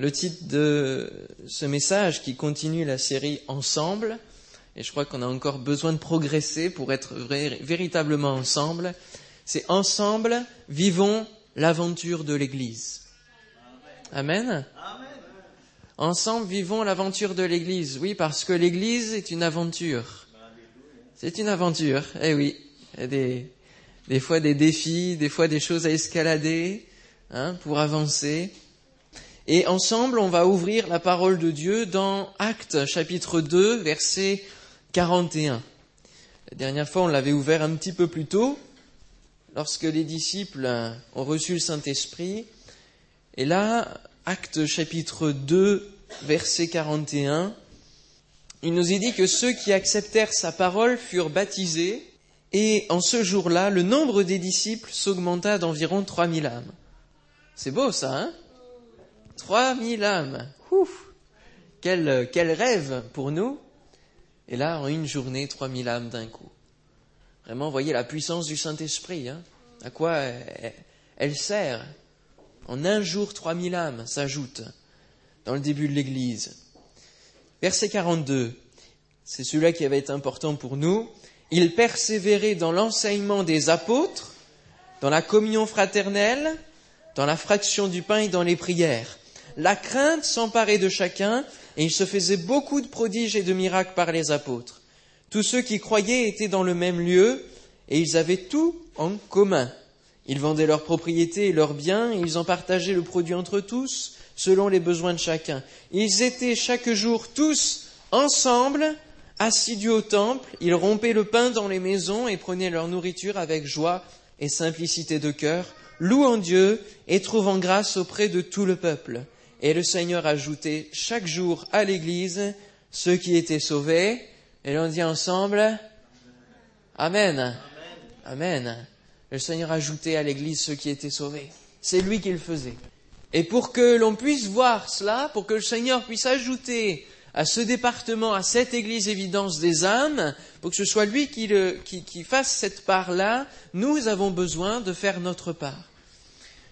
le titre de ce message qui continue la série Ensemble, et je crois qu'on a encore besoin de progresser pour être véritablement ensemble, c'est Ensemble, vivons l'aventure de l'Église. Amen. Ensemble, vivons l'aventure de l'Église. Oui, parce que l'Église est une aventure. C'est une aventure, eh oui. Des fois des défis, des fois des choses à escalader hein, pour avancer. Et ensemble, on va ouvrir la parole de Dieu dans Actes chapitre 2, verset 41. La dernière fois, on l'avait ouvert un petit peu plus tôt, lorsque les disciples ont reçu le Saint-Esprit. Et là, Actes chapitre 2, verset 41, il nous est dit que ceux qui acceptèrent sa parole furent baptisés, et en ce jour-là, le nombre des disciples s'augmenta d'environ 3000 âmes. C'est beau ça, hein? 3000 âmes. Ouf quel, quel rêve pour nous. Et là, en une journée, 3000 âmes d'un coup. Vraiment, voyez la puissance du Saint-Esprit. Hein à quoi elle, elle sert En un jour, 3000 âmes s'ajoutent dans le début de l'Église. Verset 42, c'est celui-là qui avait été important pour nous. Il persévérait dans l'enseignement des apôtres, dans la communion fraternelle, dans la fraction du pain et dans les prières. La crainte s'emparait de chacun, et il se faisait beaucoup de prodiges et de miracles par les apôtres. Tous ceux qui croyaient étaient dans le même lieu, et ils avaient tout en commun. Ils vendaient leurs propriétés et leurs biens, et ils en partageaient le produit entre tous, selon les besoins de chacun. Ils étaient chaque jour tous ensemble, assidus au temple, ils rompaient le pain dans les maisons et prenaient leur nourriture avec joie et simplicité de cœur, louant Dieu et trouvant grâce auprès de tout le peuple. Et le Seigneur ajoutait chaque jour à l'Église ceux qui étaient sauvés. Et l'on dit ensemble Amen. Amen. Le Seigneur ajoutait à l'Église ceux qui étaient sauvés. C'est lui qui le faisait. Et pour que l'on puisse voir cela, pour que le Seigneur puisse ajouter à ce département, à cette église évidence des âmes, pour que ce soit lui qui, qui fasse cette part-là, nous avons besoin de faire notre part.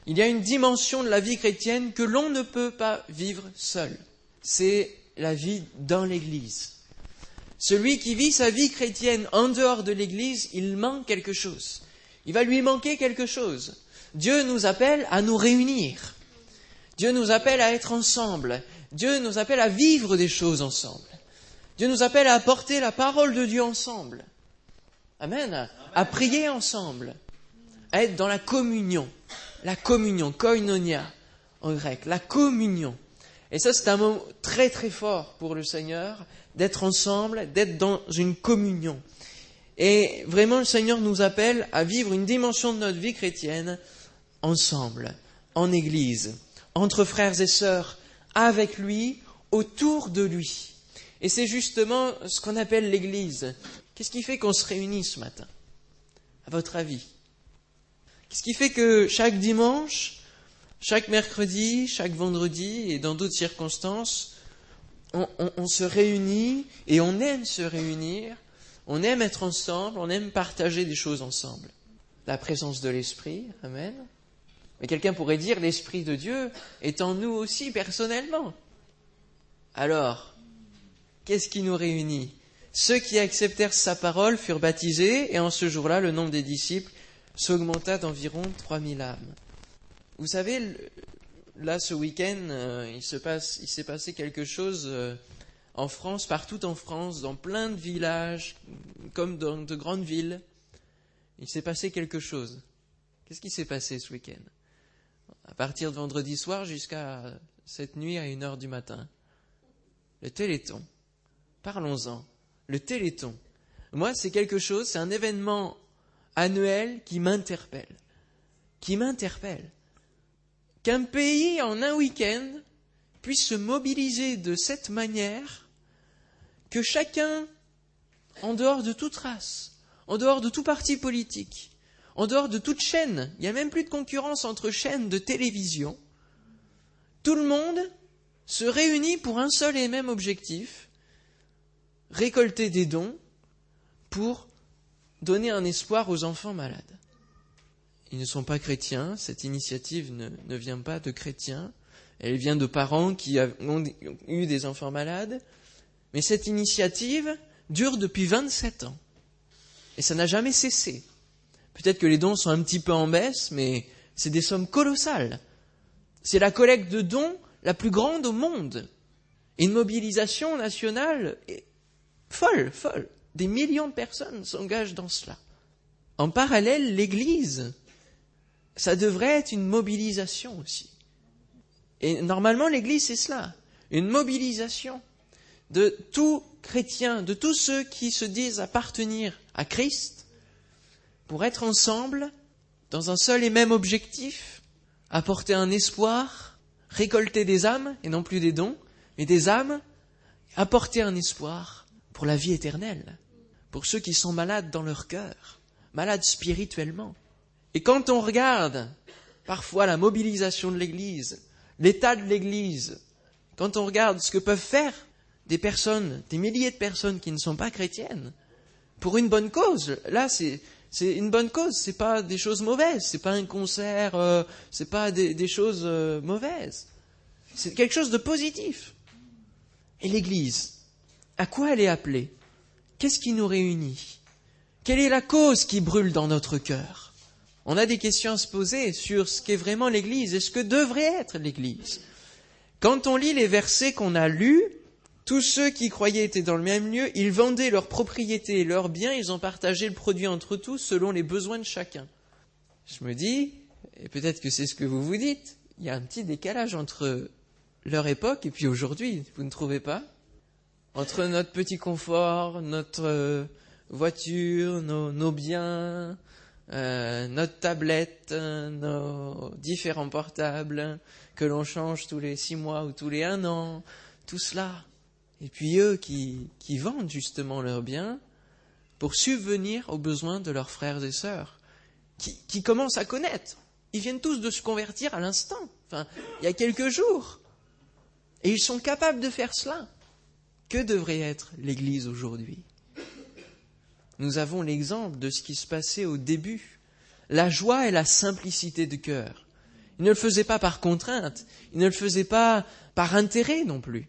Il y a une dimension de la vie chrétienne que l'on ne peut pas vivre seul. C'est la vie dans l'église. Celui qui vit sa vie chrétienne en dehors de l'église, il manque quelque chose. Il va lui manquer quelque chose. Dieu nous appelle à nous réunir. Dieu nous appelle à être ensemble. Dieu nous appelle à vivre des choses ensemble. Dieu nous appelle à apporter la parole de Dieu ensemble. Amen. À prier ensemble. À être dans la communion. La communion, koinonia en grec. La communion. Et ça, c'est un mot très très fort pour le Seigneur, d'être ensemble, d'être dans une communion. Et vraiment, le Seigneur nous appelle à vivre une dimension de notre vie chrétienne ensemble, en Église entre frères et sœurs, avec lui, autour de lui. Et c'est justement ce qu'on appelle l'Église. Qu'est-ce qui fait qu'on se réunit ce matin? À votre avis? Qu'est-ce qui fait que chaque dimanche, chaque mercredi, chaque vendredi et dans d'autres circonstances, on, on, se réunit et on aime se réunir, on aime être ensemble, on aime partager des choses ensemble. La présence de l'Esprit, Amen. Mais quelqu'un pourrait dire l'Esprit de Dieu est en nous aussi personnellement. Alors, qu'est-ce qui nous réunit? Ceux qui acceptèrent sa parole furent baptisés, et en ce jour-là, le nombre des disciples s'augmenta d'environ 3000 âmes. Vous savez, là, ce week-end, euh, il s'est passé quelque chose euh, en France, partout en France, dans plein de villages, comme dans de grandes villes. Il s'est passé quelque chose. Qu'est-ce qui s'est passé ce week-end? À partir de vendredi soir jusqu'à cette nuit à une heure du matin. Le téléthon. Parlons-en. Le téléthon. Moi, c'est quelque chose, c'est un événement annuel qui m'interpelle. Qui m'interpelle. Qu'un pays, en un week-end, puisse se mobiliser de cette manière, que chacun, en dehors de toute race, en dehors de tout parti politique, en dehors de toute chaîne, il n'y a même plus de concurrence entre chaînes de télévision, tout le monde se réunit pour un seul et même objectif, récolter des dons pour donner un espoir aux enfants malades. Ils ne sont pas chrétiens, cette initiative ne, vient pas de chrétiens, Elle vient de parents qui ont eu des enfants malades. Mais cette initiative dure depuis 27 ans. Et ça n'a jamais cessé. Peut-être que les dons sont un petit peu en baisse, mais c'est des sommes colossales. C'est la collecte de dons la plus grande au monde. Une mobilisation nationale folle, folle. Des millions de personnes s'engagent dans cela. En parallèle, l'Église, ça devrait être une mobilisation aussi. Et normalement, l'Église, c'est cela, une mobilisation de tous chrétiens, de tous ceux qui se disent appartenir à Christ, pour être ensemble dans un seul et même objectif, apporter un espoir, récolter des âmes, et non plus des dons, mais des âmes, apporter un espoir pour la vie éternelle, pour ceux qui sont malades dans leur cœur, malades spirituellement. Et quand on regarde parfois la mobilisation de l'Église, l'état de l'Église, quand on regarde ce que peuvent faire des personnes, des milliers de personnes qui ne sont pas chrétiennes, pour une bonne cause, là c'est une bonne cause, c'est pas des choses mauvaises, c'est pas un concert, euh, c'est pas des, choses euh, mauvaises, c'est quelque chose de positif. Et l'Église, à quoi elle est appelée? Qu'est-ce qui nous réunit? Quelle est la cause qui brûle dans notre cœur? On a des questions à se poser sur ce qu'est vraiment l'Église et ce que devrait être l'Église. Quand on lit les versets qu'on a lus, tous ceux qui croyaient étaient dans le même lieu, ils vendaient leurs propriétés et leurs biens, ils ont partagé le produit entre tous selon les besoins de chacun. Je me dis, et peut-être que c'est ce que vous vous dites, il y a un petit décalage entre leur époque et puis aujourd'hui, vous ne trouvez pas? Entre notre petit confort, notre euh, voiture, nos biens, euh, notre tablette, nos différents portables que l'on change tous les six mois ou tous les un an, tout cela. Et puis eux qui, vendent justement leurs biens pour subvenir aux besoins de leurs frères et sœurs, qui, qui commencent à connaître. Ils viennent tous de se convertir à l'instant, enfin, il y a quelques jours. Et ils sont capables de faire cela. Que devrait être l'Église aujourd'hui? Nous avons l'exemple de ce qui se passait au début. La joie et la simplicité de cœur. Il ne le faisait pas par contrainte, il ne le faisait pas par intérêt non plus,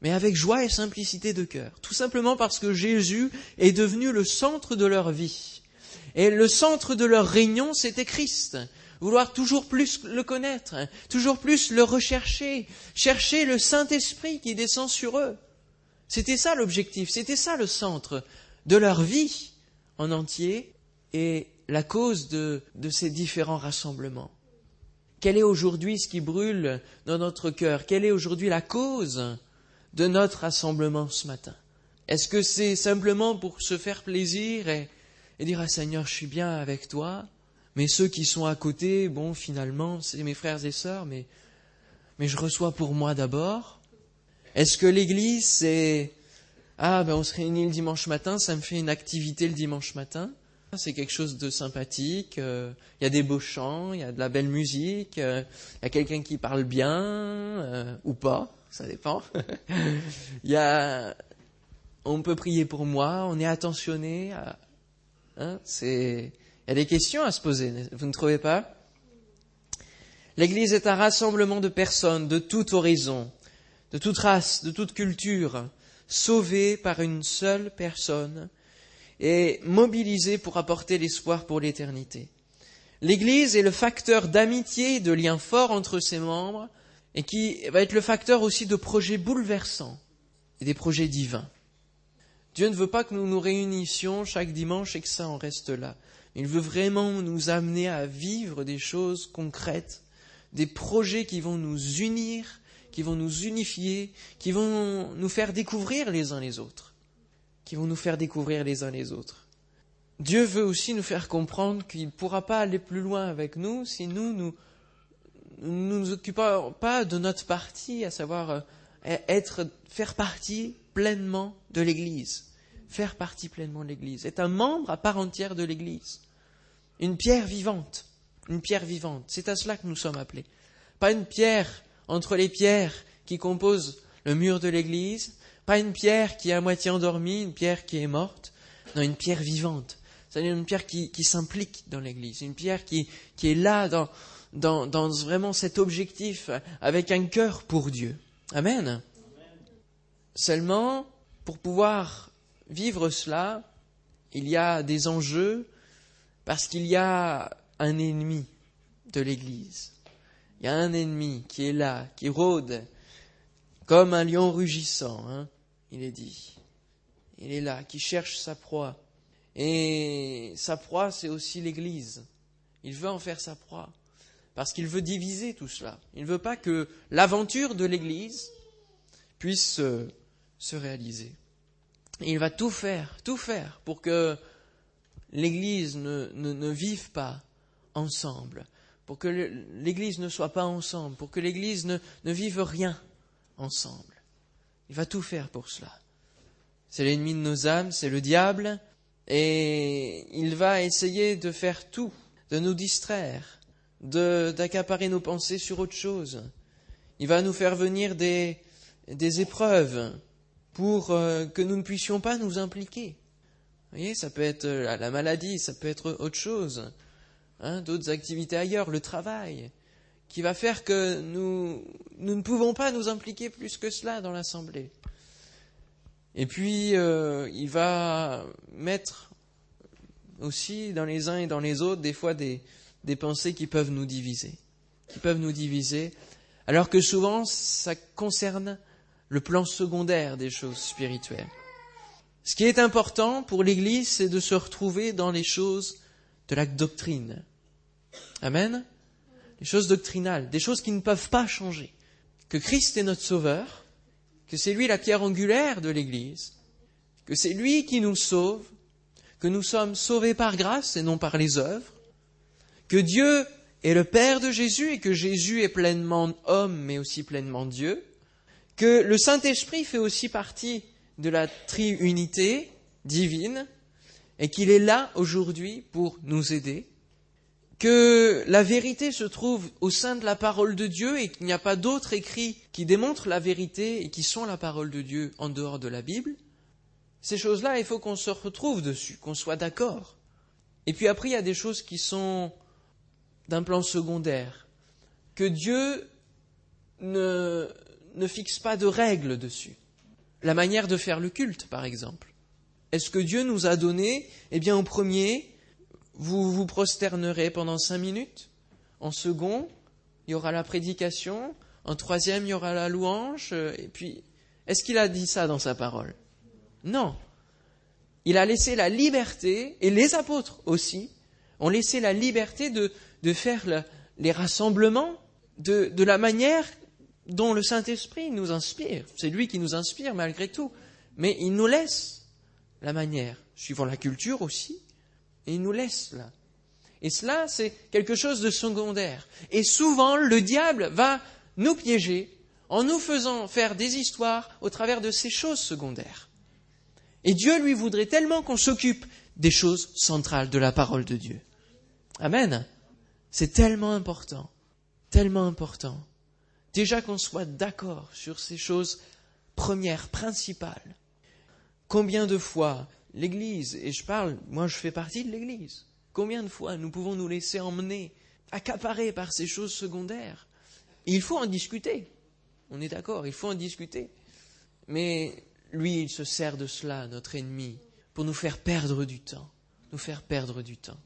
mais avec joie et simplicité de cœur. Tout simplement parce que Jésus est devenu le centre de leur vie. Et le centre de leur réunion, c'était Christ. Vouloir toujours plus le connaître, toujours plus le rechercher, chercher le Saint-Esprit qui descend sur eux. C'était ça l'objectif, c'était ça le centre de leur vie en entier et la cause de, ces différents rassemblements. Quel est aujourd'hui ce qui brûle dans notre cœur? Quelle est aujourd'hui la cause de notre rassemblement ce matin? Est-ce que c'est simplement pour se faire plaisir et, dire ah Seigneur, je suis bien avec toi, mais ceux qui sont à côté, bon, finalement, c'est mes frères et sœurs, mais, mais je reçois pour moi d'abord Est-ce que l'Église, c'est ah, ben on se réunit le dimanche matin, ça me fait une activité le dimanche matin. C'est quelque chose de sympathique. Euh, il y a des beaux chants, il y a de la belle musique, euh, il y a quelqu'un qui parle bien euh, ou pas, ça dépend. Il y a, on peut prier pour moi, on est attentionné. Hein, c'est, il y a des questions à se poser. Vous ne trouvez pas? L'Église est un rassemblement de personnes de toute horizon, de toute race, de toute culture, sauvé par une seule personne et mobilisé pour apporter l'espoir pour l'éternité. L'Église est le facteur d'amitié de lien fort entre ses membres et qui va être le facteur aussi de projets bouleversants et des projets divins. Dieu ne veut pas que nous nous réunissions chaque dimanche et que ça en reste là. Il veut vraiment nous amener à vivre des choses concrètes, des projets qui vont nous unir qui vont nous unifier, qui vont nous faire découvrir les uns les autres, qui vont nous faire découvrir les uns les autres. Dieu veut aussi nous faire comprendre qu'il ne pourra pas aller plus loin avec nous si nous nous nous, occupons pas de notre partie, à savoir euh, être, faire partie pleinement de l'Église, faire partie pleinement de l'Église, être un membre à part entière de l'Église, une pierre vivante, une pierre vivante. C'est à cela que nous sommes appelés. Pas une pierre entre les pierres qui composent le mur de l'église, pas une pierre qui est à moitié endormie, une pierre qui est morte, non, une pierre vivante. C'est-à-dire une pierre qui, s'implique dans l'église, une pierre qui, est là dans, vraiment cet objectif avec un cœur pour Dieu. Amen. Seulement, pour pouvoir vivre cela, il y a des enjeux parce qu'il y a un ennemi de l'Église. Il y a un ennemi qui est là, qui rôde comme un lion rugissant, hein, il est dit. Il est là, qui cherche sa proie. Et sa proie, c'est aussi l'Église. Il veut en faire sa proie, parce qu'il veut diviser tout cela. Il ne veut pas que l'aventure de l'Église puisse euh, se réaliser. Il va tout faire, tout faire pour que l'Église ne, vive pas ensemble, pour que l'Église ne soit pas ensemble, pour que l'Église ne, vive rien ensemble. Il va tout faire pour cela. C'est l'ennemi de nos âmes, c'est le diable, et il va essayer de faire tout, de nous distraire, d'accaparer nos pensées sur autre chose. Il va nous faire venir des, des épreuves pour euh, que nous ne puissions pas nous impliquer. Vous voyez, ça peut être la maladie, ça peut être autre chose, hein, d'autres activités ailleurs, le travail, qui va faire que nous, nous ne pouvons pas nous impliquer plus que cela dans l'Assemblée. Et puis, euh, il va mettre aussi dans les uns et dans les autres des fois des, des pensées qui peuvent nous diviser, qui peuvent nous diviser, alors que souvent ça concerne le plan secondaire des choses spirituelles. Ce qui est important pour l'Église, c'est de se retrouver dans les choses de la doctrine. Amen? Les choses doctrinales, des choses qui ne peuvent pas changer. Que Christ est notre Sauveur, que c'est lui la pierre angulaire de l'Église, que c'est lui qui nous sauve, que nous sommes sauvés par grâce et non par les œuvres, que Dieu est le Père de Jésus et que Jésus est pleinement homme mais aussi pleinement Dieu, que le Saint-Esprit fait aussi partie de la triunité divine et qu'il est là aujourd'hui pour nous aider, que la vérité se trouve au sein de la parole de Dieu et qu'il n'y a pas d'autres écrits qui démontrent la vérité et qui sont la parole de Dieu en dehors de la Bible, ces choses-là, il faut qu'on se retrouve dessus, qu'on soit d'accord. Et puis après, il y a des choses qui sont d'un plan secondaire, que Dieu ne, ne fixe pas de règles dessus. La manière de faire le culte, par exemple. Est-ce que Dieu nous a donné, eh bien, au premier, vous vous prosternerez pendant cinq minutes. En second, il y aura la prédication. En troisième, il y aura la louange. Et puis, est-ce qu'il a dit ça dans sa parole? Non. Il a laissé la liberté, et les apôtres aussi, ont laissé la liberté de, faire les rassemblements de, de la manière dont le Saint-Esprit nous inspire. C'est lui qui nous inspire malgré tout. Mais il nous laisse la manière, suivant la culture aussi, et il nous laisse là. Et cela, c'est quelque chose de secondaire. Et souvent, le diable va nous piéger en nous faisant faire des histoires au travers de ces choses secondaires. Et Dieu lui voudrait tellement qu'on s'occupe des choses centrales de la parole de Dieu. Amen. C'est tellement important, tellement important. Déjà qu'on soit d'accord sur ces choses premières, principales. Combien de fois l'Église, et je parle, moi je fais partie de l'Église, combien de fois nous pouvons nous laisser emmener, accaparer par ces choses secondaires? Il faut en discuter. On est d'accord, il faut en discuter. Mais lui, il se sert de cela, notre ennemi, pour nous faire perdre du temps, nous faire perdre du temps.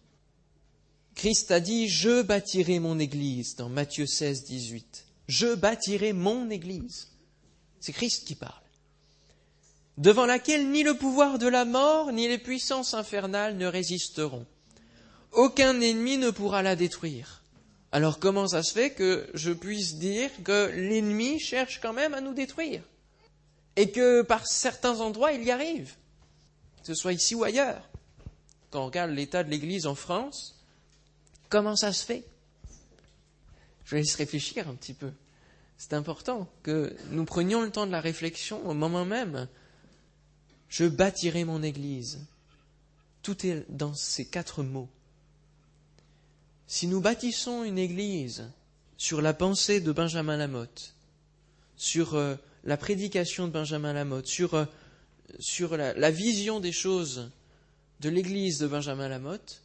Christ a dit, je bâtirai mon Église dans Matthieu 16, 18 je bâtirai mon Église. C'est Christ qui parle. Devant laquelle ni le pouvoir de la mort, ni les puissances infernales ne résisteront. Aucun ennemi ne pourra la détruire. Alors comment ça se fait que je puisse dire que l'ennemi cherche quand même à nous détruire Et que par certains endroits il y arrive, que ce soit ici ou ailleurs? Quand on regarde l'état de l'Église en France, comment ça se fait? Je laisse réfléchir un petit peu. C'est important que nous prenions le temps de la réflexion au moment même. Je bâtirai mon Église. Tout est dans ces quatre mots. Si nous bâtissons une Église sur la pensée de Benjamin Lamotte, sur euh, la prédication de Benjamin Lamotte, sur, euh, sur la, la vision des choses de l'Église de Benjamin Lamotte,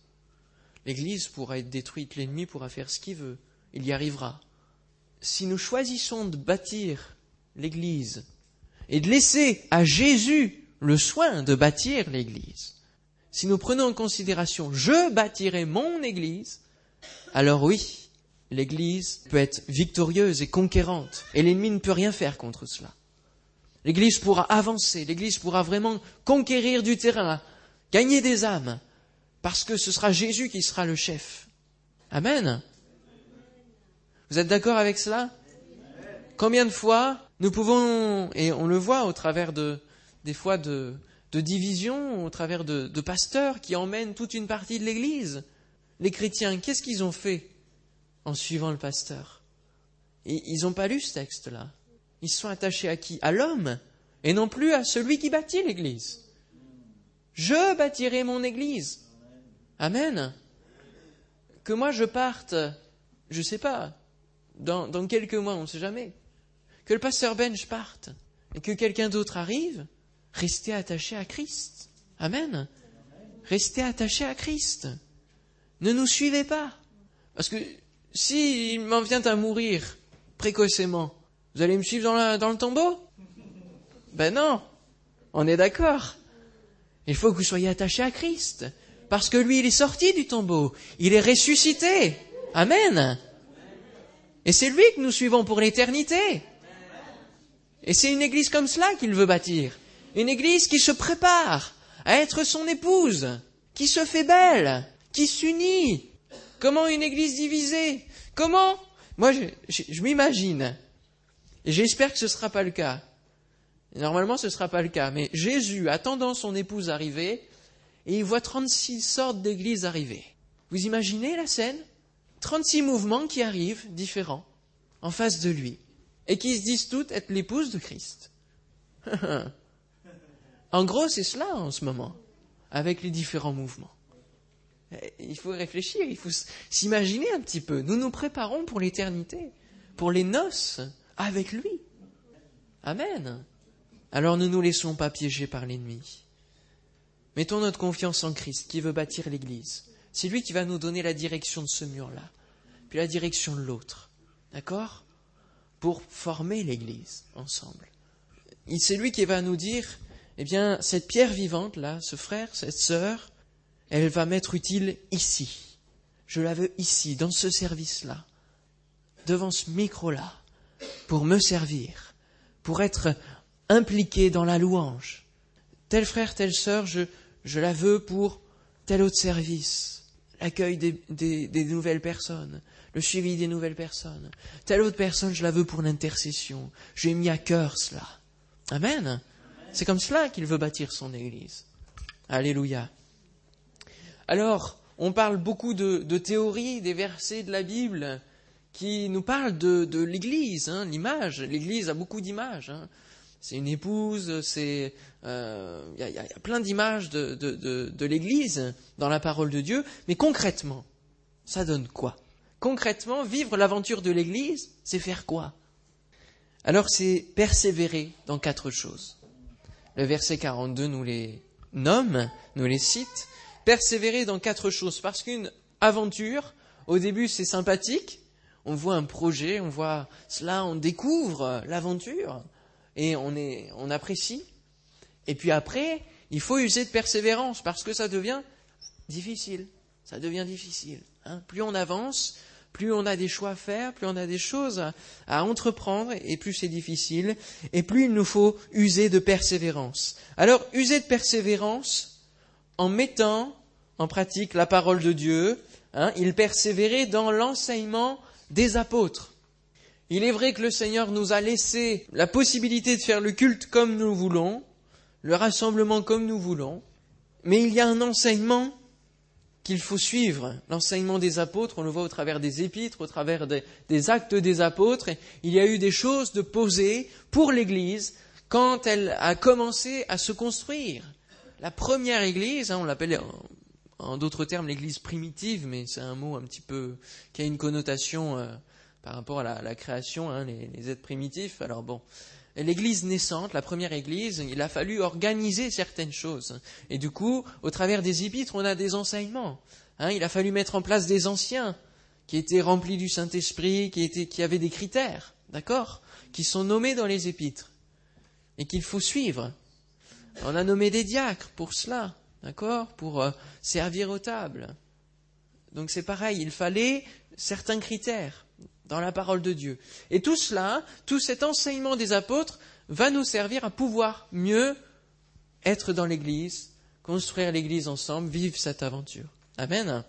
l'Église pourra être détruite, l'ennemi pourra faire ce qu'il veut il y arrivera. Si nous choisissons de bâtir l'Église et de laisser à Jésus le soin de bâtir l'Église, si nous prenons en considération je bâtirai mon Église, alors oui, l'Église peut être victorieuse et conquérante, et l'ennemi ne peut rien faire contre cela. L'Église pourra avancer, l'Église pourra vraiment conquérir du terrain, gagner des âmes, parce que ce sera Jésus qui sera le chef. Amen. Vous êtes d'accord avec cela? Combien de fois nous pouvons, et on le voit au travers de, des fois de, divisions, au travers de, de pasteurs qui emmènent toute une partie de l'Église. Les chrétiens, qu'est-ce qu'ils ont fait en suivant le pasteur? Ils n'ont pas lu ce texte-là. Ils sont attachés à qui? À l'homme, et non plus à celui qui bâtit l'Église. Je bâtirai mon Église. Amen. Que moi je parte, je ne sais pas, dans, dans, quelques mois, on ne sait jamais. Que le pasteur Bench parte et que quelqu'un d'autre arrive, restez attaché à Christ. Amen. Restez attaché à Christ. Ne nous suivez pas. Parce que s'il m'en vient à mourir précocement, vous allez me suivre dans, dans le tombeau? Ben non. On est d'accord. Il faut que vous soyez attaché à Christ. Parce que lui, il est sorti du tombeau. Il est ressuscité. Amen. Et c'est lui que nous suivons pour l'éternité. Et c'est une église comme cela qu'il veut bâtir. Une église qui se prépare à être son épouse, qui se fait belle, qui s'unit. Comment une église divisée? Comment? Moi, je, m'imagine, et j'espère que ce ne sera pas le cas. normalement, ce ne sera pas le cas. Mais Jésus, attendant son épouse arriver, et il voit 36 sortes d'églises arriver. Vous imaginez la scène? 36 mouvements qui arrivent, différents, en face de lui, et qui se disent toutes être l'épouse de Christ. en gros, c'est cela en ce moment, avec les différents mouvements. Il faut réfléchir, il faut s'imaginer un petit peu. Nous nous préparons pour l'éternité, pour les noces avec lui. Amen. Alors ne nous laissons pas piéger par l'ennemi. Mettons notre confiance en Christ qui veut bâtir l'Église. C'est lui qui va nous donner la direction de ce mur-là, puis la direction de l'autre. D'accord? Pour former l'Église ensemble. C'est lui qui va nous dire, eh bien, cette pierre vivante, là, ce frère, cette sœur, elle va m'être utile ici. Je la veux ici, dans ce service-là, devant ce micro-là, pour me servir, pour être impliqué dans la louange. Tel frère, telle sœur, je, je la veux pour tel autre service, l'accueil des, des, des, nouvelles personnes, le suivi des nouvelles personnes. Telle autre personne, je la veux pour l'intercession. J'ai mis à cœur cela. Amen. C'est comme cela qu'il veut bâtir son Église. Alléluia. Alors, on parle beaucoup de, théories, des versets de la Bible qui nous parlent de, l'Église, hein, l'image. L'Église a beaucoup d'images. Hein c'est une épouse, c'est il euh, y, a, plein d'images de l'Église dans la parole de Dieu, mais concrètement, ça donne quoi? Concrètement, vivre l'aventure de l'Église, c'est faire quoi? Alors c'est persévérer dans quatre choses. Le verset 42 nous les nomme, nous les cite. Persévérer dans quatre choses, parce qu'une aventure, au début c'est sympathique, on voit un projet, on voit cela, on découvre l'aventure, et on, est, on apprécie. Et puis après, il faut user de persévérance parce que ça devient difficile. Ça devient difficile. Hein. Plus on avance, plus on a des choix à faire, plus on a des choses à, entreprendre, et plus c'est difficile, et plus il nous faut user de persévérance. Alors, user de persévérance en mettant en pratique la parole de Dieu. Hein, il persévérait dans l'enseignement des apôtres. Il est vrai que le Seigneur nous a laissé la possibilité de faire le culte comme nous voulons, le rassemblement comme nous voulons, mais il y a un enseignement qu'il faut suivre, l'enseignement des apôtres, on le voit au travers des épîtres, au travers des, actes des apôtres, il y a eu des choses de poser pour l'Église quand elle a commencé à se construire. La première Église, hein, on l'appelle en, d'autres termes l'Église primitive, mais c'est un mot un petit peu qui a une connotation euh, par rapport à la, la création, hein, les, les, êtres primitifs. Alors bon, l'Église naissante, la première Église, il a fallu organiser certaines choses. Et du coup, au travers des épîtres, on a des enseignements. Hein, il a fallu mettre en place des anciens qui étaient remplis du Saint-Esprit, qui, étaient, qui avaient des critères, d'accord, qui sont nommés dans les épîtres et qu'il faut suivre. On a nommé des diacres pour cela, d'accord, pour euh, servir aux tables. Donc c'est pareil, il fallait certains critères dans la parole de Dieu. Et tout cela, tout cet enseignement des apôtres va nous servir à pouvoir mieux être dans l'Église, construire l'Église ensemble, vivre cette aventure. Amen.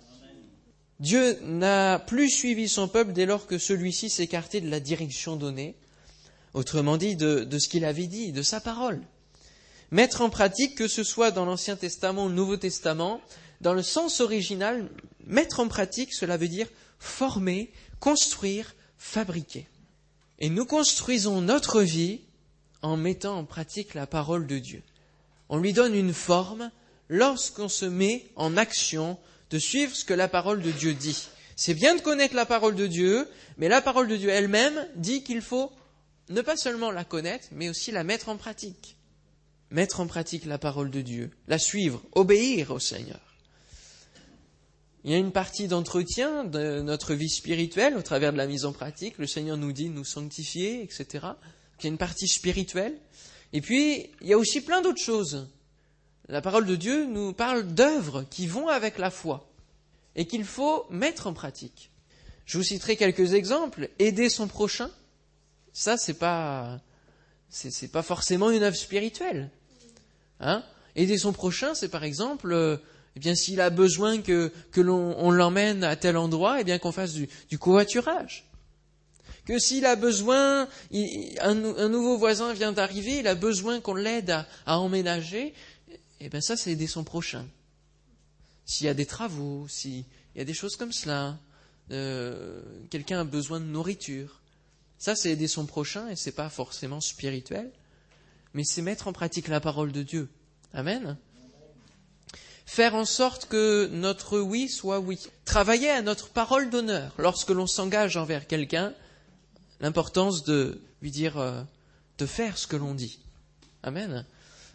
Dieu n'a plus suivi son peuple dès lors que celui-ci s'écartait de la direction donnée, autrement dit de, de ce qu'il avait dit, de sa parole. Mettre en pratique, que ce soit dans l'Ancien Testament ou le Nouveau Testament, dans le sens original, mettre en pratique, cela veut dire former, construire, fabriquer. Et nous construisons notre vie en mettant en pratique la parole de Dieu. On lui donne une forme lorsqu'on se met en action de suivre ce que la parole de Dieu dit. C'est bien de connaître la parole de Dieu, mais la parole de Dieu elle-même dit qu'il faut ne pas seulement la connaître, mais aussi la mettre en pratique. Mettre en pratique la parole de Dieu, la suivre, obéir au Seigneur. Il y a une partie d'entretien de notre vie spirituelle au travers de la mise en pratique. Le Seigneur nous dit de nous sanctifier, etc. Il y a une partie spirituelle. Et puis, il y a aussi plein d'autres choses. La parole de Dieu nous parle d'œuvres qui vont avec la foi et qu'il faut mettre en pratique. Je vous citerai quelques exemples. Aider son prochain, ça c'est pas pas forcément une œuvre spirituelle. Hein? Aider son prochain, c'est par exemple, euh, eh bien s'il a besoin que, que l'on l'emmène à tel endroit, eh bien qu'on fasse du, du covoiturage. Que s'il a besoin, un, nouveau voisin vient d'arriver, il a besoin qu'on l'aide à, à emménager, eh bien ça, c'est aider son prochain. S'il y a des travaux, s'il y a des choses comme cela, euh, quelqu'un a besoin de nourriture, ça, c'est aider son prochain et c'est pas forcément spirituel, mais c'est mettre en pratique la parole de Dieu. Amen. Faire en sorte que notre oui soit oui. Travailler à notre parole d'honneur lorsque l'on s'engage envers quelqu'un, l'importance de lui dire euh, de faire ce que l'on dit. Amen.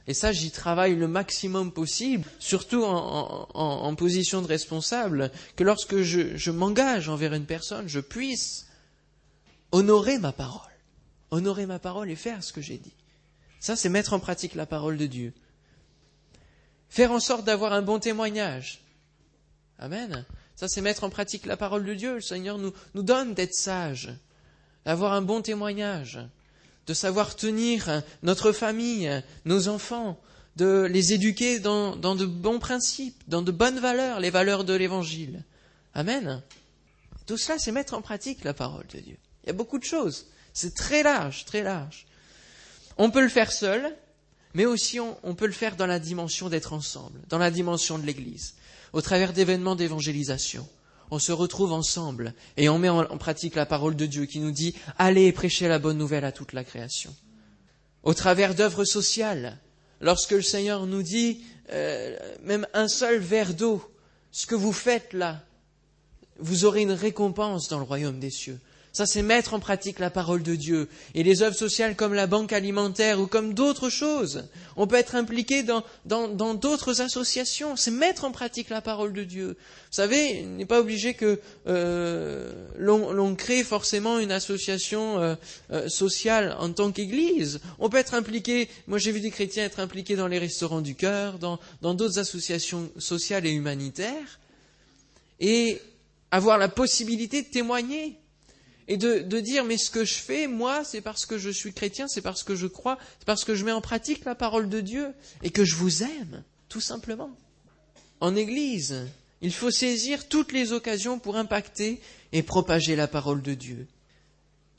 Et ça, j'y travaille le maximum possible, surtout en, position de responsable, que lorsque je, m'engage envers une personne, je puisse honorer ma parole. Honorer ma parole et faire ce que j'ai dit. Ça, c'est mettre en pratique la parole de Dieu. Faire en sorte d'avoir un bon témoignage. Amen. Ça, c'est mettre en pratique la parole de Dieu. Le Seigneur nous, nous donne d'être sages, d'avoir un bon témoignage de savoir tenir notre famille, nos enfants, de les éduquer dans, de bons principes, dans de bonnes valeurs, les valeurs de l'Évangile. Amen. Tout cela, c'est mettre en pratique la parole de Dieu. Il y a beaucoup de choses. C'est très large, très large. On peut le faire seul, mais aussi on, peut le faire dans la dimension d'être ensemble, dans la dimension de l'Église, au travers d'événements d'évangélisation on se retrouve ensemble et on met en, pratique la parole de Dieu qui nous dit allez prêcher la bonne nouvelle à toute la création. Au travers d'œuvres sociales, lorsque le Seigneur nous dit euh, même un seul verre d'eau, ce que vous faites là, vous aurez une récompense dans le royaume des cieux. Ça, c'est mettre en pratique la parole de Dieu. Et les œuvres sociales comme la banque alimentaire ou comme d'autres choses. On peut être impliqué dans, dans, d'autres associations. C'est mettre en pratique la parole de Dieu. Vous savez, il n'est pas obligé que euh, l'on, crée forcément une association euh, euh, sociale en tant qu'Église. On peut être impliqué, moi j'ai vu des chrétiens être impliqués dans les restaurants du cœur, dans, dans d'autres associations sociales et humanitaires, et avoir la possibilité de témoigner et de, dire mais ce que je fais, moi, c'est parce que je suis chrétien, c'est parce que je crois, c'est parce que je mets en pratique la parole de Dieu et que je vous aime, tout simplement. En Église, il faut saisir toutes les occasions pour impacter et propager la parole de Dieu.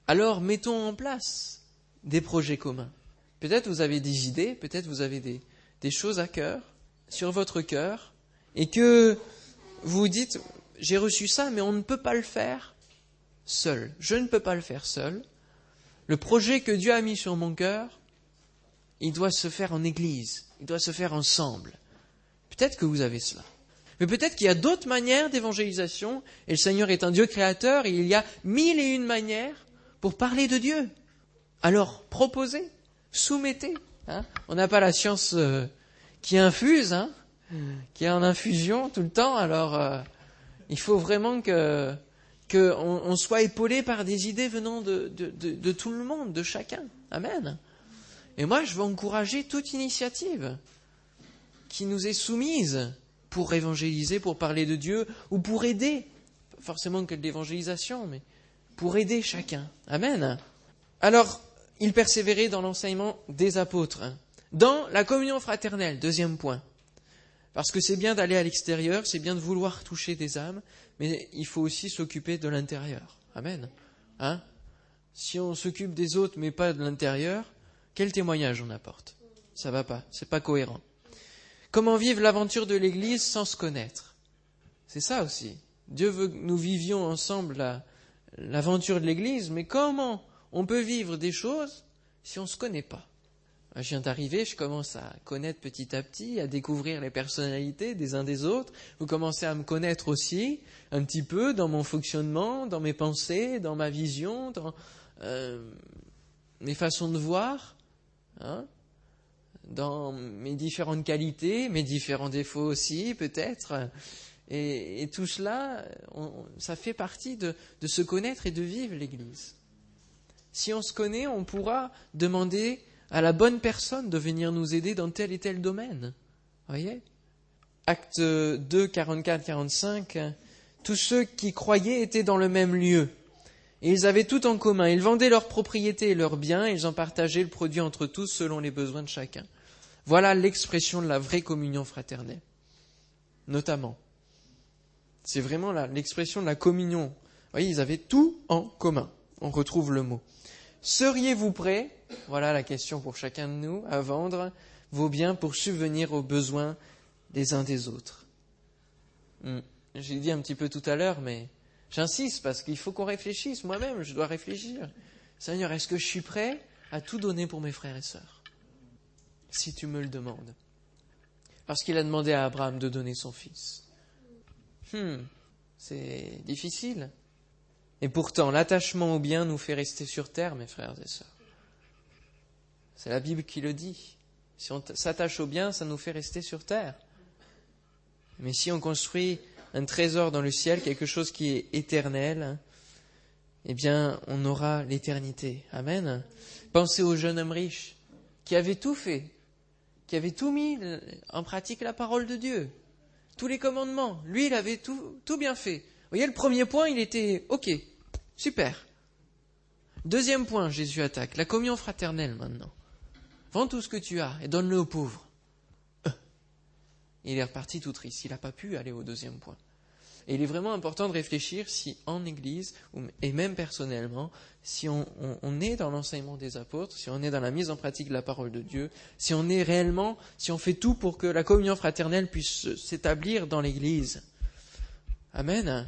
Alors mettons en place des projets communs. Peut-être vous avez des idées, peut-être vous avez des, des choses à cœur, sur votre cœur, et que vous dites, j'ai reçu ça, mais on ne peut pas le faire seul. Je ne peux pas le faire seul. Le projet que Dieu a mis sur mon cœur, il doit se faire en Église, il doit se faire ensemble. Peut-être que vous avez cela. Mais peut-être qu'il y a d'autres manières d'évangélisation, et le Seigneur est un Dieu créateur, et il y a mille et une manières pour parler de Dieu. Alors, proposez, soumettez. Hein. On n'a pas la science euh, qui infuse, hein, qui est en infusion tout le temps, alors euh, il faut vraiment que qu'on soit épaulé par des idées venant de, tout le monde, de chacun. Amen. Et moi, je veux encourager toute initiative qui nous est soumise pour évangéliser, pour parler de Dieu, ou pour aider, pas forcément que de l'évangélisation, mais pour aider chacun. Amen. Alors, il persévérait dans l'enseignement des apôtres. Dans la communion fraternelle, deuxième point. Parce que c'est bien d'aller à l'extérieur, c'est bien de vouloir toucher des âmes, mais il faut aussi s'occuper de l'intérieur. Amen. Hein? Si on s'occupe des autres mais pas de l'intérieur, quel témoignage on apporte? Ça va pas, c'est pas cohérent. Comment vivre l'aventure de l'Église sans se connaître? C'est ça aussi. Dieu veut que nous vivions ensemble l'aventure de l'Église, mais comment on peut vivre des choses si on ne se connaît pas? Je viens d'arriver, je commence à connaître petit à petit, à découvrir les personnalités des uns des autres. Vous commencez à me connaître aussi, un petit peu, dans mon fonctionnement, dans mes pensées, dans ma vision, dans euh, mes façons de voir, hein, dans mes différentes qualités, mes différents défauts aussi, peut-être. Et, tout cela, ça fait partie de se connaître et de vivre l'Église. Si on se connaît, on pourra demander à la bonne personne de venir nous aider dans tel et tel domaine. Voyez? Acte 2, 44, 45. Tous ceux qui croyaient étaient dans le même lieu. Et ils avaient tout en commun. Ils vendaient leurs propriétés et leurs biens, ils en partageaient le produit entre tous selon les besoins de chacun. Voilà l'expression de la vraie communion fraternelle. Notamment. C'est vraiment l'expression de la communion. Vous voyez, ils avaient tout en commun. On retrouve le mot. Seriez-vous prêts, voilà la question pour chacun de nous, à vendre vos biens pour subvenir aux besoins des uns des autres? Hmm. J'ai dit un petit peu tout à l'heure, mais j'insiste parce qu'il faut qu'on réfléchisse. Moi-même, je dois réfléchir. Seigneur, est-ce que je suis prêt à tout donner pour mes frères et sœurs? Si tu me le demandes. Parce qu'il a demandé à Abraham de donner son fils. Hmm, c'est difficile. Et pourtant, l'attachement au bien nous fait rester sur terre, mes frères et sœurs. C'est la Bible qui le dit. Si on s'attache au bien, ça nous fait rester sur terre. Mais si on construit un trésor dans le ciel, quelque chose qui est éternel, eh bien, on aura l'éternité. Amen. Pensez au jeune homme riche qui avait tout fait, qui avait tout mis en pratique la parole de Dieu, tous les commandements. Lui, il avait tout, tout bien fait. Vous voyez, le premier point, il était OK. Super. Deuxième point, Jésus attaque, la communion fraternelle maintenant. Vends tout ce que tu as et donne-le aux pauvres. Euh. Il est reparti tout triste. Il n'a pas pu aller au deuxième point. Et il est vraiment important de réfléchir si en Église, et même personnellement, si on, on est dans l'enseignement des apôtres, si on est dans la mise en pratique de la parole de Dieu, si on est réellement, si on fait tout pour que la communion fraternelle puisse s'établir dans l'Église. Amen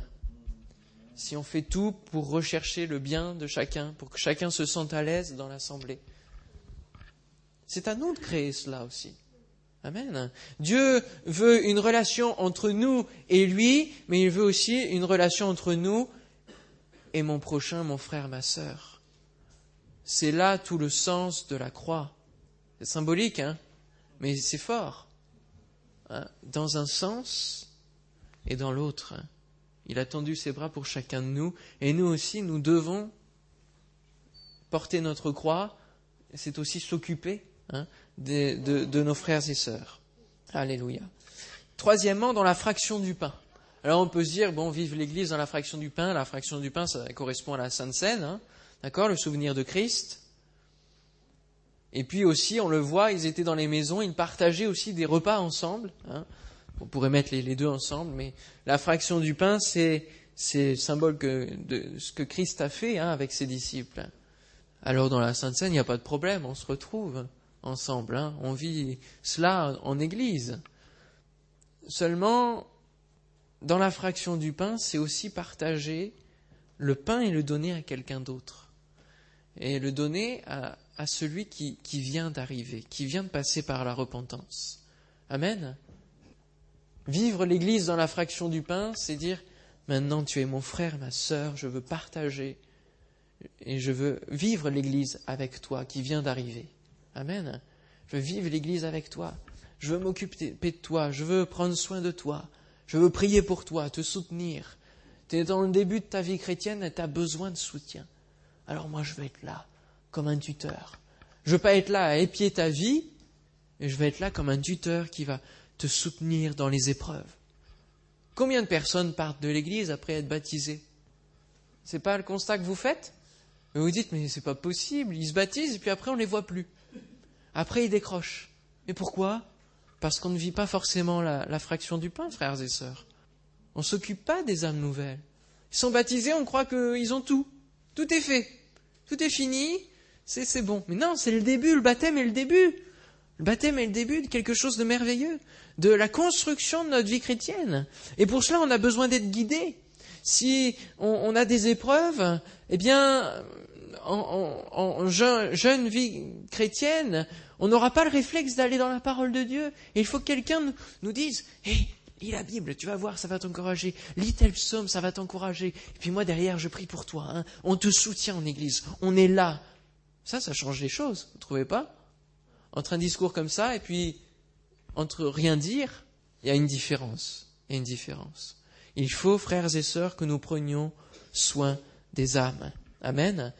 si on fait tout pour rechercher le bien de chacun, pour que chacun se sente à l'aise dans l'assemblée. C'est à nous de créer cela aussi. Amen. Dieu veut une relation entre nous et lui, mais il veut aussi une relation entre nous et mon prochain, mon frère, ma sœur. C'est là tout le sens de la croix. C'est symbolique, hein, mais c'est fort. Hein, dans un sens et dans l'autre. Il a tendu ses bras pour chacun de nous, et nous aussi, nous devons porter notre croix, c'est aussi s'occuper hein, de, nos frères et sœurs. Alléluia. Troisièmement, dans la fraction du pain. Alors on peut se dire, bon, vive l'Église dans la fraction du pain. La fraction du pain, ça correspond à la Sainte Seine, hein, d'accord, le souvenir de Christ. Et puis aussi, on le voit, ils étaient dans les maisons, ils partageaient aussi des repas ensemble. Hein. On pourrait mettre les, deux ensemble, mais la fraction du pain, c'est le symbole de ce que Christ a fait hein, avec ses disciples. Alors dans la Sainte Seine, il n'y a pas de problème, on se retrouve ensemble, hein. on vit cela en Église. Seulement, dans la fraction du pain, c'est aussi partager le pain et le donner à quelqu'un d'autre. Et le donner à, celui qui vient d'arriver, qui vient de passer par la repentance. Amen. Vivre l'Église dans la fraction du pain, c'est dire maintenant tu es mon frère, ma sœur, je veux partager et je veux vivre l'Église avec toi qui vient d'arriver. Amen. Je veux vivre l'Église avec toi. Je veux m'occuper de toi. Je veux prendre soin de toi. Je veux prier pour toi, te soutenir. Tu es dans le début de ta vie chrétienne et tu as besoin de soutien. Alors moi, je vais être là, comme un tuteur. Je veux pas être là à épier ta vie, mais je vais être là comme un tuteur qui va te soutenir dans les épreuves. Combien de personnes partent de l'église après être baptisées? C'est pas le constat que vous faites? Vous vous dites, mais c'est pas possible, ils se baptisent et puis après on les voit plus. Après ils décrochent. Et pourquoi? Parce qu'on ne vit pas forcément la, la fraction du pain, frères et sœurs. On s'occupe pas des âmes nouvelles. Ils sont baptisés, on croit qu'ils ont tout. Tout est fait. Tout est fini. C'est bon. Mais non, c'est le début. Le baptême est le début. Le baptême est le début de quelque chose de merveilleux, de la construction de notre vie chrétienne. Et pour cela, on a besoin d'être guidé. Si on, a des épreuves, eh bien, en, jeune, vie chrétienne, on n'aura pas le réflexe d'aller dans la parole de Dieu. Il faut que quelqu'un nous dise, hé, lis la Bible, tu vas voir, ça va t'encourager. Lis tel psaume, ça va t'encourager. Et puis moi, derrière, je prie pour toi. Hein. On te soutient en Église. On est là. Ça, ça change les choses. Vous ne trouvez pas? Entre un discours comme ça et puis entre rien dire, il y a une différence. Il y a une différence. Il faut, frères et sœurs, que nous prenions soin des âmes. Amen.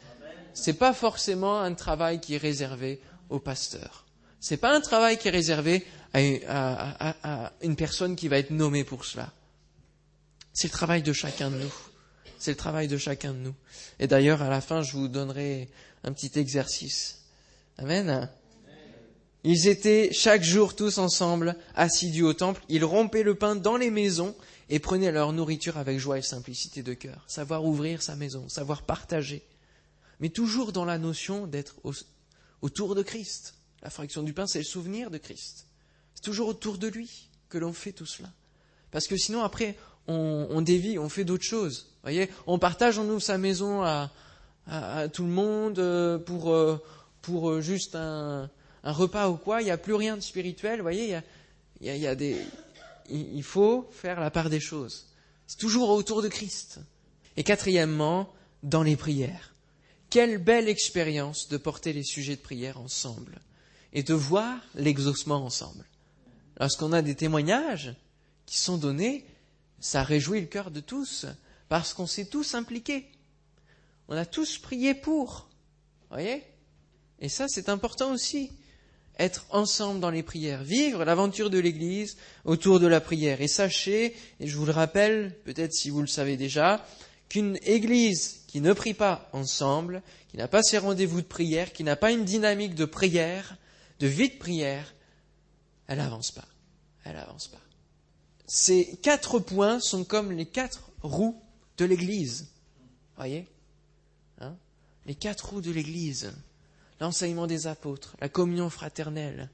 Ce n'est pas forcément un travail qui est réservé au pasteur. Ce n'est pas un travail qui est réservé à une personne qui va être nommée pour cela. C'est le travail de chacun de nous. C'est le travail de chacun de nous. Et d'ailleurs, à la fin, je vous donnerai un petit exercice. Amen. Ils étaient chaque jour tous ensemble, assidus au temple. Ils rompaient le pain dans les maisons et prenaient leur nourriture avec joie et simplicité de cœur. Savoir ouvrir sa maison, savoir partager. Mais toujours dans la notion d'être autour de Christ. La fraction du pain, c'est le souvenir de Christ. C'est toujours autour de lui que l'on fait tout cela. Parce que sinon, après, on, dévie, on fait d'autres choses. Voyez, on partage, on ouvre sa maison à, tout le monde euh, pour, euh, pour euh, juste un, repas ou quoi. Il n'y a plus rien de spirituel. voyez, il, y a, des, il faut faire la part des choses. C'est toujours autour de Christ. Et quatrièmement, dans les prières. Quelle belle expérience de porter les sujets de prière ensemble et de voir l'exaucement ensemble. Lorsqu'on a des témoignages qui sont donnés, ça réjouit le cœur de tous, parce qu'on s'est tous impliqués. On a tous prié pour. Voyez Et ça, c'est important aussi. Être ensemble dans les prières, vivre l'aventure de l'Église autour de la prière. Et sachez, et je vous le rappelle, peut-être si vous le savez déjà, qu'une Église qui ne prie pas ensemble, qui n'a pas ses rendez-vous de prière, qui n'a pas une dynamique de prière, de vie de prière, elle n'avance pas. Elle n'avance pas. Ces quatre points sont comme les quatre roues de l'Église. Voyez? Hein? Les quatre roues de l'Église. L'enseignement des apôtres, la communion fraternelle,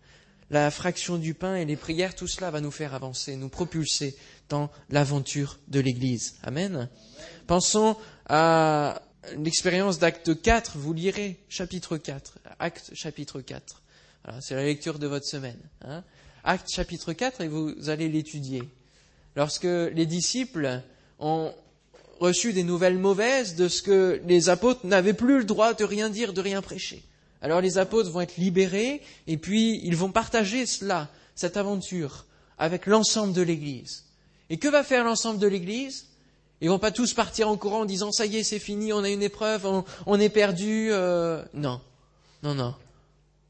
la fraction du pain et les prières, tout cela va nous faire avancer, nous propulser dans l'aventure de l'Église. Amen. Pensons à l'expérience d'acte 4, vous lirez chapitre 4, acte chapitre 4. C'est la lecture de votre semaine. Hein. Acte chapitre 4 et vous allez l'étudier lorsque les disciples ont reçu des nouvelles mauvaises de ce que les apôtres n'avaient plus le droit de rien dire, de rien prêcher. Alors les apôtres vont être libérés et puis ils vont partager cela, cette aventure, avec l'ensemble de l'Église. Et que va faire l'ensemble de l'Église? Ils vont pas tous partir en courant en disant ça y est, c'est fini, on a une épreuve, on, est perdu. Euh... Non, non, non.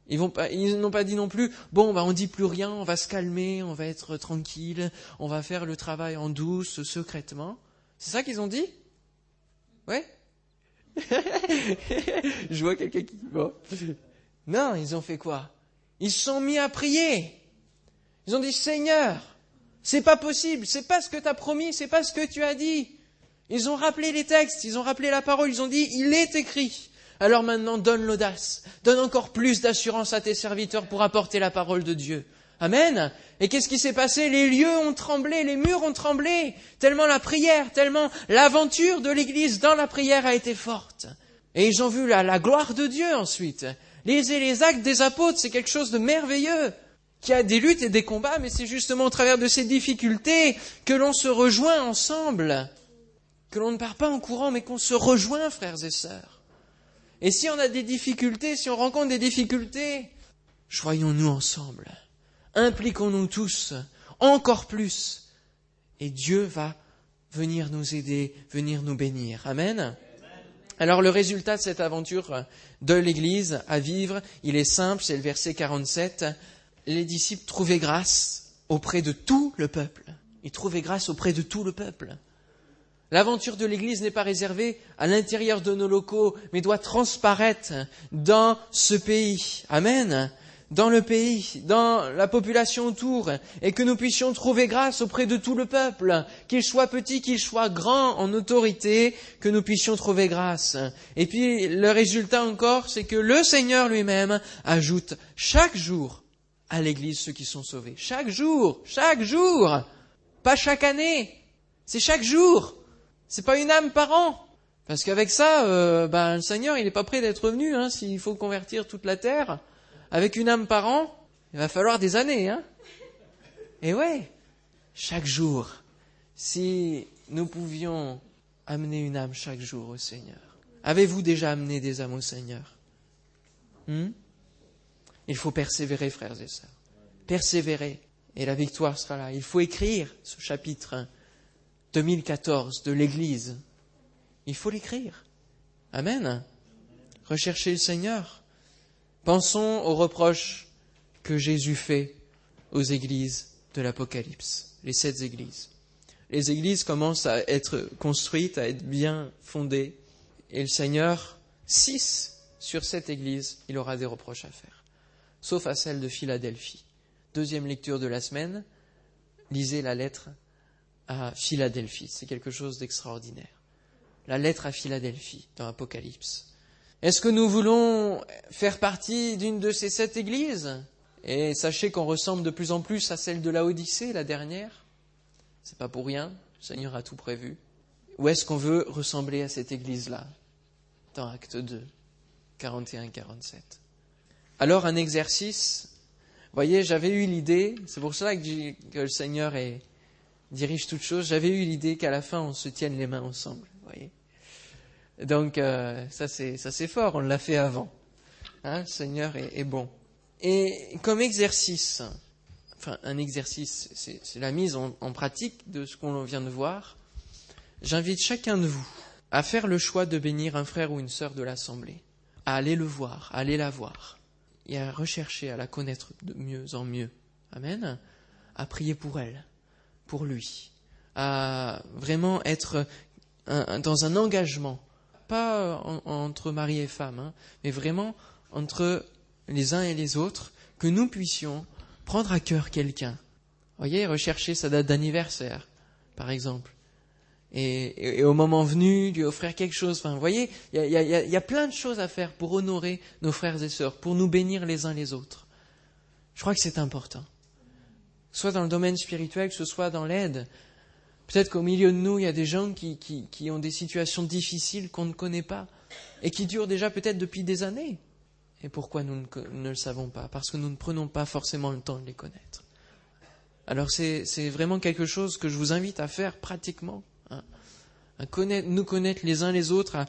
Ils n'ont pas dit non plus, bon, bah, on dit plus rien, on va se calmer, on va être tranquille, on va faire le travail en douce, secrètement. C'est ça qu'ils ont dit? Ouais? Je vois quelqu'un qui, bon. Non, ils ont fait quoi? Ils sont mis à prier. Ils ont dit, Seigneur, c'est pas possible, c'est pas ce que tu as promis, c'est pas ce que tu as dit. Ils ont rappelé les textes, ils ont rappelé la parole, ils ont dit, il est écrit. Alors maintenant, donne l'audace, donne encore plus d'assurance à tes serviteurs pour apporter la parole de Dieu. Amen. Et qu'est-ce qui s'est passé? Les lieux ont tremblé, les murs ont tremblé, tellement la prière, tellement l'aventure de l'Église dans la prière a été forte. Et ils ont vu la, gloire de Dieu ensuite. Les, les actes des apôtres, c'est quelque chose de merveilleux, qui a des luttes et des combats, mais c'est justement au travers de ces difficultés que l'on se rejoint ensemble, que l'on ne part pas en courant, mais qu'on se rejoint, frères et sœurs. Et si on a des difficultés, si on rencontre des difficultés, joignons-nous ensemble. Impliquons-nous tous, encore plus. Et Dieu va venir nous aider, venir nous bénir. Amen. Alors le résultat de cette aventure de l'Église à vivre, il est simple, c'est le verset 47. Les disciples trouvaient grâce auprès de tout le peuple. Ils trouvaient grâce auprès de tout le peuple. L'aventure de l'Église n'est pas réservée à l'intérieur de nos locaux, mais doit transparaître dans ce pays. Amen dans le pays, dans la population autour, et que nous puissions trouver grâce auprès de tout le peuple, qu'il soit petit, qu'il soit grand en autorité, que nous puissions trouver grâce. Et puis le résultat encore, c'est que le Seigneur lui-même ajoute chaque jour à l'Église ceux qui sont sauvés. Chaque jour, chaque jour, pas chaque année, c'est chaque jour. C'est pas une âme par an. Parce qu'avec ça, euh, ben, le Seigneur, il n'est pas prêt d'être venu, hein, s'il faut convertir toute la terre avec une âme par an, il va falloir des années, hein. Et ouais, chaque jour, si nous pouvions amener une âme chaque jour au Seigneur. Avez-vous déjà amené des âmes au Seigneur? Hmm? Il faut persévérer, frères et sœurs. Persévérer. Et la victoire sera là. Il faut écrire ce chapitre 2014 de l'Église. Il faut l'écrire. Amen. Rechercher le Seigneur. Pensons aux reproches que Jésus fait aux églises de l'Apocalypse, les sept églises. Les églises commencent à être construites, à être bien fondées, et le Seigneur, six sur sept églises, il aura des reproches à faire, sauf à celle de Philadelphie. Deuxième lecture de la semaine, lisez la lettre à Philadelphie, c'est quelque chose d'extraordinaire. La lettre à Philadelphie dans l'Apocalypse. Est-ce que nous voulons faire partie d'une de ces sept églises? Et sachez qu'on ressemble de plus en plus à celle de la Odyssée, la dernière. C'est pas pour rien, le Seigneur a tout prévu. Ou est-ce qu'on veut ressembler à cette église-là? Dans Acte 2, 41-47. Alors un exercice, voyez, j'avais eu l'idée, c'est pour cela que, le Seigneur dirige toutes choses, j'avais eu l'idée qu'à la fin on se tienne les mains ensemble, voyez donc euh, ça c'est fort, on l'a fait avant. Hein, le Seigneur est, bon. Et comme exercice, enfin un exercice, c'est la mise en, en, pratique de ce qu'on vient de voir. J'invite chacun de vous à faire le choix de bénir un frère ou une sœur de l'assemblée, à aller le voir, à aller la voir, et à rechercher à la connaître de mieux en mieux. Amen. À prier pour elle, pour lui, à vraiment être dans un engagement pas euh, entre mari et femme, hein, mais vraiment entre les uns et les autres, que nous puissions prendre à cœur quelqu'un. Voyez, rechercher sa date d'anniversaire, par exemple. Et, au moment venu, lui offrir quelque chose. Enfin, voyez, il y y a, plein de choses à faire pour honorer nos frères et sœurs, pour nous bénir les uns les autres. Je crois que c'est important. Soit dans le domaine spirituel, que ce soit dans l'aide, Peut-être qu'au milieu de nous, il y a des gens qui, qui, ont des situations difficiles qu'on ne connaît pas et qui durent déjà peut-être depuis des années. Et pourquoi nous ne, le savons pas? Parce que nous ne prenons pas forcément le temps de les connaître. Alors c'est vraiment quelque chose que je vous invite à faire pratiquement, hein. à connaître, nous connaître les uns les autres, à,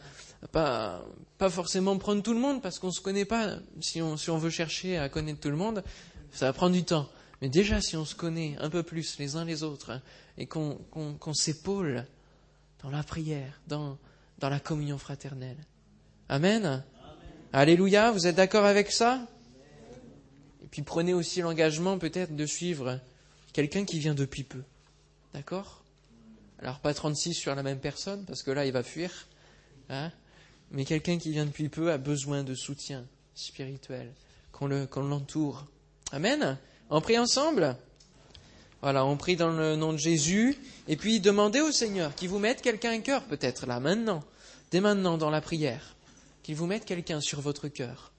pas, pas forcément prendre tout le monde parce qu'on ne se connaît pas. Si on, si on veut chercher à connaître tout le monde, ça va prendre du temps. Mais déjà, si on se connaît un peu plus les uns les autres, hein, et qu'on s'épaule dans la prière, dans, dans la communion fraternelle. Amen. Alléluia, vous êtes d'accord avec ça? Et puis prenez aussi l'engagement peut-être de suivre quelqu'un qui vient depuis peu. D'accord? Alors pas 36 sur la même personne, parce que là il va fuir. Hein mais quelqu'un qui vient depuis peu a besoin de soutien spirituel, qu'on l'entoure. Amen On prie ensemble? Voilà, on prie dans le nom de Jésus, et puis demandez au Seigneur qu'il vous mette quelqu'un à cœur, peut-être là, maintenant, dès maintenant dans la prière, qu'il vous mette quelqu'un sur votre cœur,